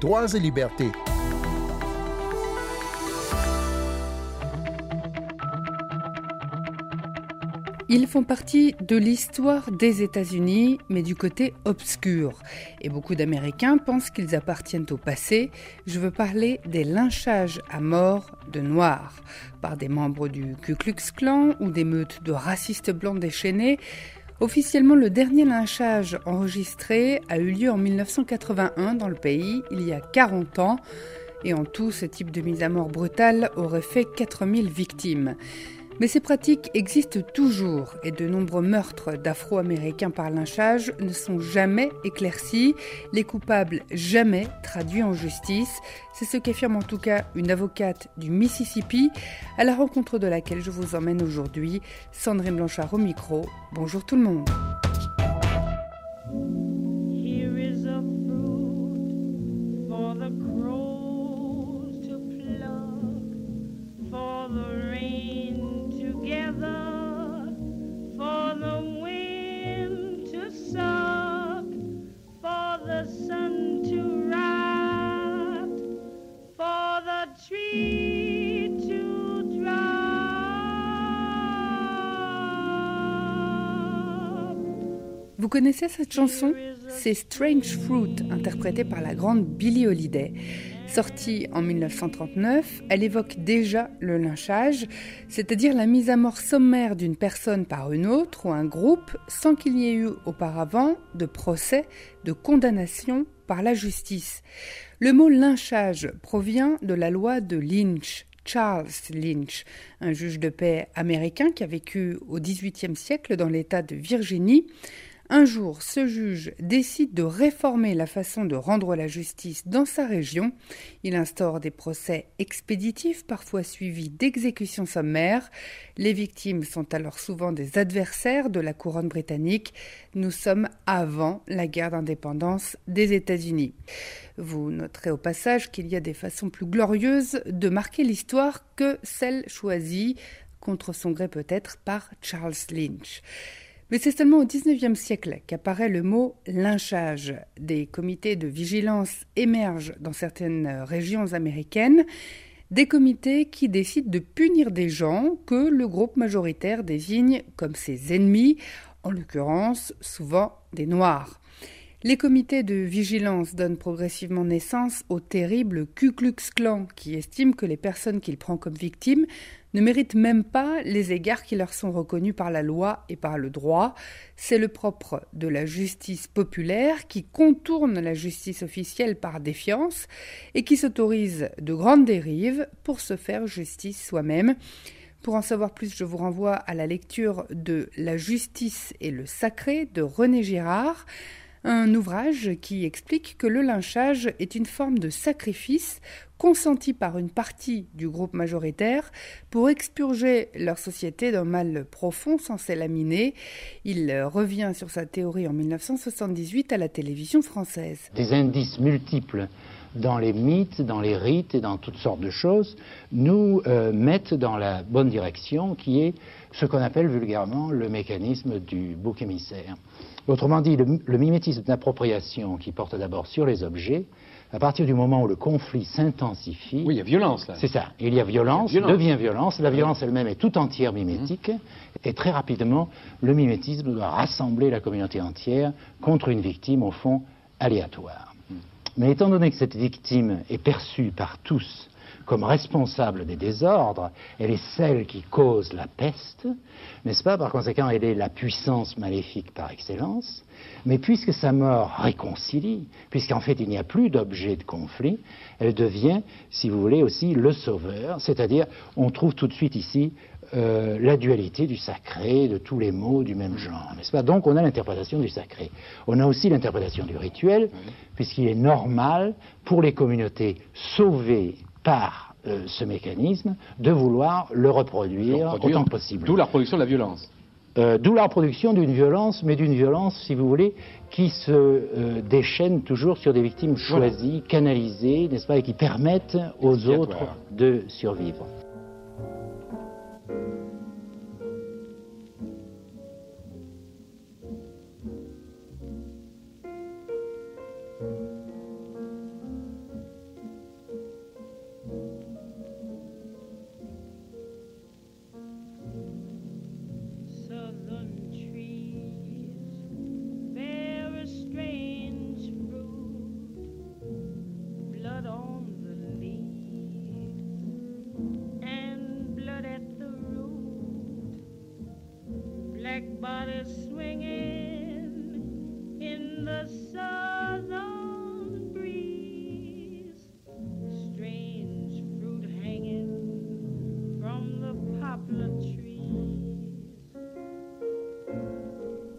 Droits et libertés. Ils font partie de l'histoire des États-Unis, mais du côté obscur. Et beaucoup d'Américains pensent qu'ils appartiennent au passé. Je veux parler des lynchages à mort de Noirs par des membres du Ku Klux Klan ou des meutes de racistes blancs déchaînés. Officiellement, le dernier lynchage enregistré a eu lieu en 1981 dans le pays, il y a 40 ans. Et en tout, ce type de mise à mort brutale aurait fait 4000 victimes. Mais ces pratiques existent toujours et de nombreux meurtres d'Afro-Américains par lynchage ne sont jamais éclaircis, les coupables jamais traduits en justice. C'est ce qu'affirme en tout cas une avocate du Mississippi, à la rencontre de laquelle je vous emmène aujourd'hui. Sandrine Blanchard au micro. Bonjour tout le monde. Connaissez cette chanson? C'est Strange Fruit, interprétée par la grande Billie Holiday. Sortie en 1939, elle évoque déjà le lynchage, c'est-à-dire la mise à mort sommaire d'une personne par une autre ou un groupe sans qu'il y ait eu auparavant de procès, de condamnation par la justice. Le mot lynchage provient de la loi de Lynch, Charles Lynch, un juge de paix américain qui a vécu au XVIIIe siècle dans l'État de Virginie. Un jour, ce juge décide de réformer la façon de rendre la justice dans sa région. Il instaure des procès expéditifs, parfois suivis d'exécutions sommaires. Les victimes sont alors souvent des adversaires de la couronne britannique. Nous sommes avant la guerre d'indépendance des États-Unis. Vous noterez au passage qu'il y a des façons plus glorieuses de marquer l'histoire que celle choisie, contre son gré peut-être, par Charles Lynch. Mais c'est seulement au XIXe siècle qu'apparaît le mot lynchage. Des comités de vigilance émergent dans certaines régions américaines, des comités qui décident de punir des gens que le groupe majoritaire désigne comme ses ennemis, en l'occurrence souvent des Noirs. Les comités de vigilance donnent progressivement naissance au terrible Ku Klux Klan qui estime que les personnes qu'il prend comme victimes ne méritent même pas les égards qui leur sont reconnus par la loi et par le droit. C'est le propre de la justice populaire qui contourne la justice officielle par défiance et qui s'autorise de grandes dérives pour se faire justice soi-même. Pour en savoir plus, je vous renvoie à la lecture de La justice et le sacré de René Girard un ouvrage qui explique que le lynchage est une forme de sacrifice consenti par une partie du groupe majoritaire pour expurger leur société d'un mal profond censé laminer. Il revient sur sa théorie en 1978 à la télévision française. Des indices multiples dans les mythes, dans les rites et dans toutes sortes de choses nous euh, mettent dans la bonne direction qui est ce qu'on appelle vulgairement le mécanisme du bouc émissaire. Autrement dit, le, mimétisme d'appropriation qui porte d'abord sur les objets, à partir du moment où le conflit s'intensifie. Oui, il y a violence là. C'est ça. Il y a violence, devient violence. La violence elle-même est tout entière mimétique. Et très rapidement, le mimétisme doit rassembler la communauté entière contre une victime, au fond, aléatoire. Mais étant donné que cette victime est perçue par tous comme responsable des désordres, elle est celle qui cause la peste, n'est-ce pas? Par conséquent, elle est la puissance maléfique par excellence. Mais puisque sa mort réconcilie, puisqu'en fait il n'y a plus d'objet de conflit, elle devient, si vous voulez, aussi le sauveur, c'est-à-dire on trouve tout de suite ici euh, la dualité du sacré, de tous les mots du même genre, n'est-ce pas? Donc on a l'interprétation du sacré. On a aussi l'interprétation du rituel, puisqu'il est normal pour les communautés sauvées par euh, ce mécanisme de vouloir le reproduire, autant que possible. D'où la reproduction de la violence. Euh, d'où la reproduction d'une violence, mais d'une violence, si vous voulez, qui se euh, déchaîne toujours sur des victimes choisies, canalisées, n'est-ce pas, et qui permettent aux autres de survivre.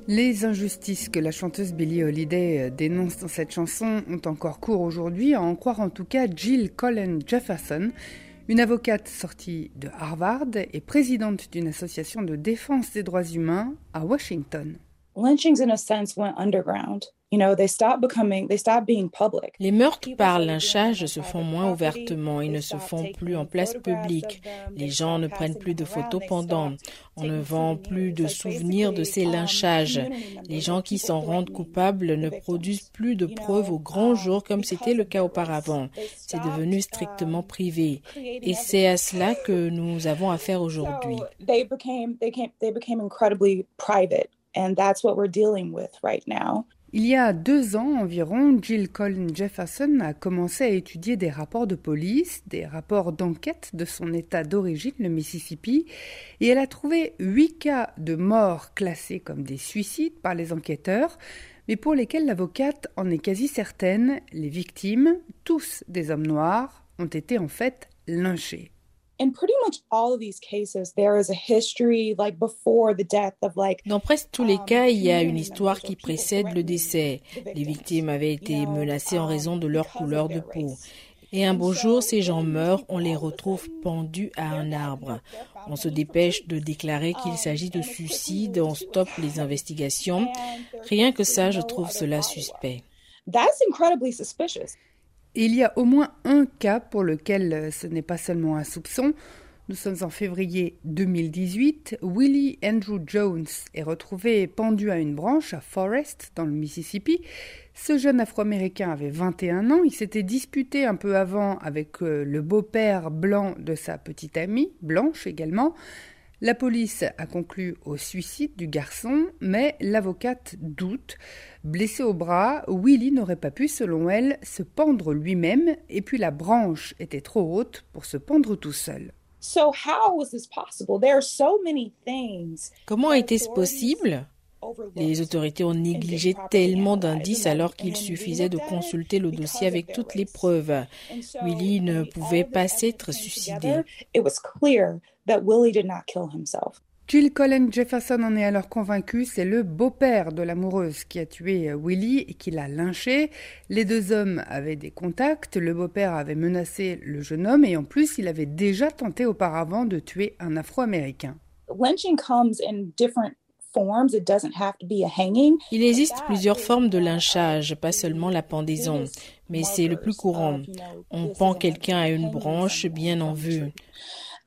Les injustices que la chanteuse Billie Holiday euh, dénonce dans cette chanson ont encore cours aujourd'hui, à en croire en tout cas Jill Colin Jefferson, une avocate sortie de Harvard et présidente d'une association de défense des droits humains à Washington. Lynchings, in a sense, went underground. Les meurtres par lynchage se font moins ouvertement et ne se font plus en place publique. Les gens ne prennent plus de photos pendant. On ne vend plus de souvenirs de ces lynchages. Les gens qui s'en rendent coupables ne produisent plus de preuves au grand jour comme c'était le cas auparavant. C'est devenu strictement privé. Et c'est à cela que nous avons affaire aujourd'hui. And that's what we're dealing with right now. Il y a deux ans environ, Jill Colin Jefferson a commencé à étudier des rapports de police, des rapports d'enquête de son état d'origine, le Mississippi, et elle a trouvé huit cas de morts classés comme des suicides par les enquêteurs, mais pour lesquels l'avocate en est quasi certaine, les victimes, tous des hommes noirs, ont été en fait lynchés. Dans presque tous les um, cas, il y a une histoire qui précède le décès. Les victimes avaient été menacées en raison de leur couleur de peau. Et un beau jour, ces gens meurent, on les retrouve pendus à un arbre. On se dépêche de déclarer qu'il um, s'agit de suicide, on stoppe les investigations. Rien que ça, je trouve cela suspect. Il y a au moins un cas pour lequel euh, ce n'est pas seulement un soupçon. Nous sommes en février 2018. Willie Andrew Jones est retrouvé pendu à une branche à Forest, dans le Mississippi. Ce jeune Afro-Américain avait 21 ans. Il s'était disputé un peu avant avec euh, le beau-père blanc de sa petite amie, blanche également. La police a conclu au suicide du garçon, mais l'avocate doute. Blessé au bras, Willy n'aurait pas pu, selon elle, se pendre lui-même, et puis la branche était trop haute pour se pendre tout seul. Comment était-ce possible? les autorités ont négligé tellement d'indices alors qu'il suffisait de consulter le dossier avec toutes les preuves. Willy ne pouvait pas s'être suicidé. Jill Colin Jefferson en est alors convaincue, c'est le beau-père de l'amoureuse qui a tué Willie et qui l'a lynché. Les deux hommes avaient des contacts, le beau-père avait menacé le jeune homme et en plus il avait déjà tenté auparavant de tuer un Afro-Américain. Il existe plusieurs formes de lynchage, pas seulement la pendaison, mais c'est le plus courant. On pend quelqu'un à une branche bien en vue.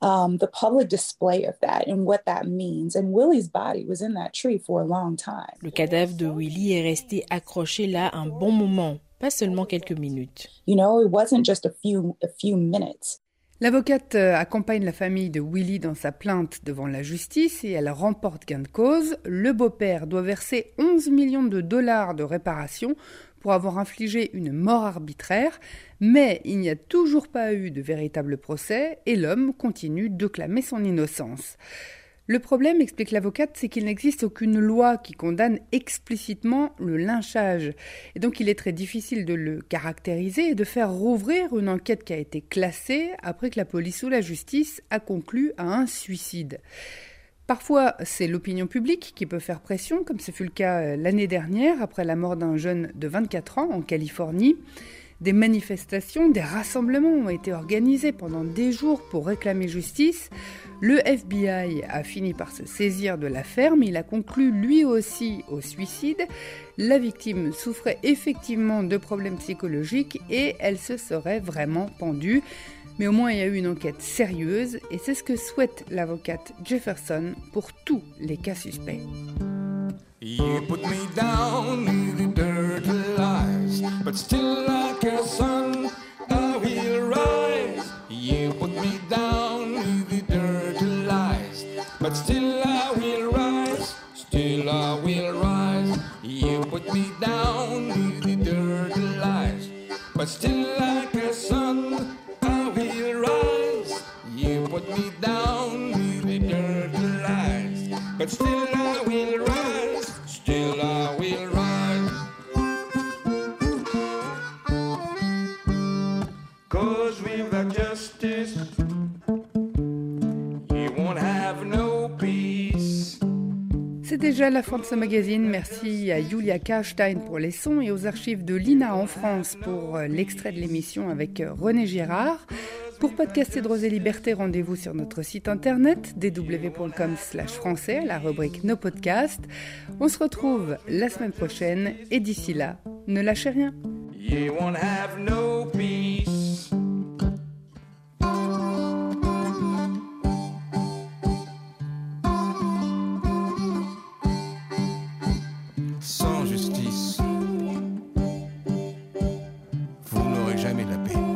Um, the public display of that and what that means. And Willie's body was in that tree for a long time. Le cadavre de Willie est resté accroché là un bon moment, pas seulement quelques minutes. You know, it wasn't just a few a few minutes. L'avocate euh, accompagne la famille de Willie dans sa plainte devant la justice et elle remporte gain de cause. Le beau-père doit verser 11 millions de dollars de réparation pour avoir infligé une mort arbitraire, mais il n'y a toujours pas eu de véritable procès et l'homme continue de clamer son innocence. Le problème, explique l'avocate, c'est qu'il n'existe aucune loi qui condamne explicitement le lynchage. Et donc il est très difficile de le caractériser et de faire rouvrir une enquête qui a été classée après que la police ou la justice a conclu à un suicide. Parfois, c'est l'opinion publique qui peut faire pression, comme ce fut le cas euh, l'année dernière après la mort d'un jeune de 24 ans en Californie. Des manifestations, des rassemblements ont été organisés pendant des jours pour réclamer justice. Le FBI a fini par se saisir de l'affaire, mais il a conclu lui aussi au suicide. La victime souffrait effectivement de problèmes psychologiques et elle se serait vraiment pendue. Mais au moins il y a eu une enquête sérieuse et c'est ce que souhaite l'avocate Jefferson pour tous les cas suspects. Voilà la fin de ce magazine. Merci à Julia Karstein pour les sons et aux archives de l'INA en France pour euh, l'extrait de l'émission avec euh, René Girard. Pour podcaster Droits et Liberté, rendez-vous sur notre site internet www.com français, la rubrique Nos podcasts. On se retrouve la semaine prochaine et d'ici là, ne lâchez rien. me to be.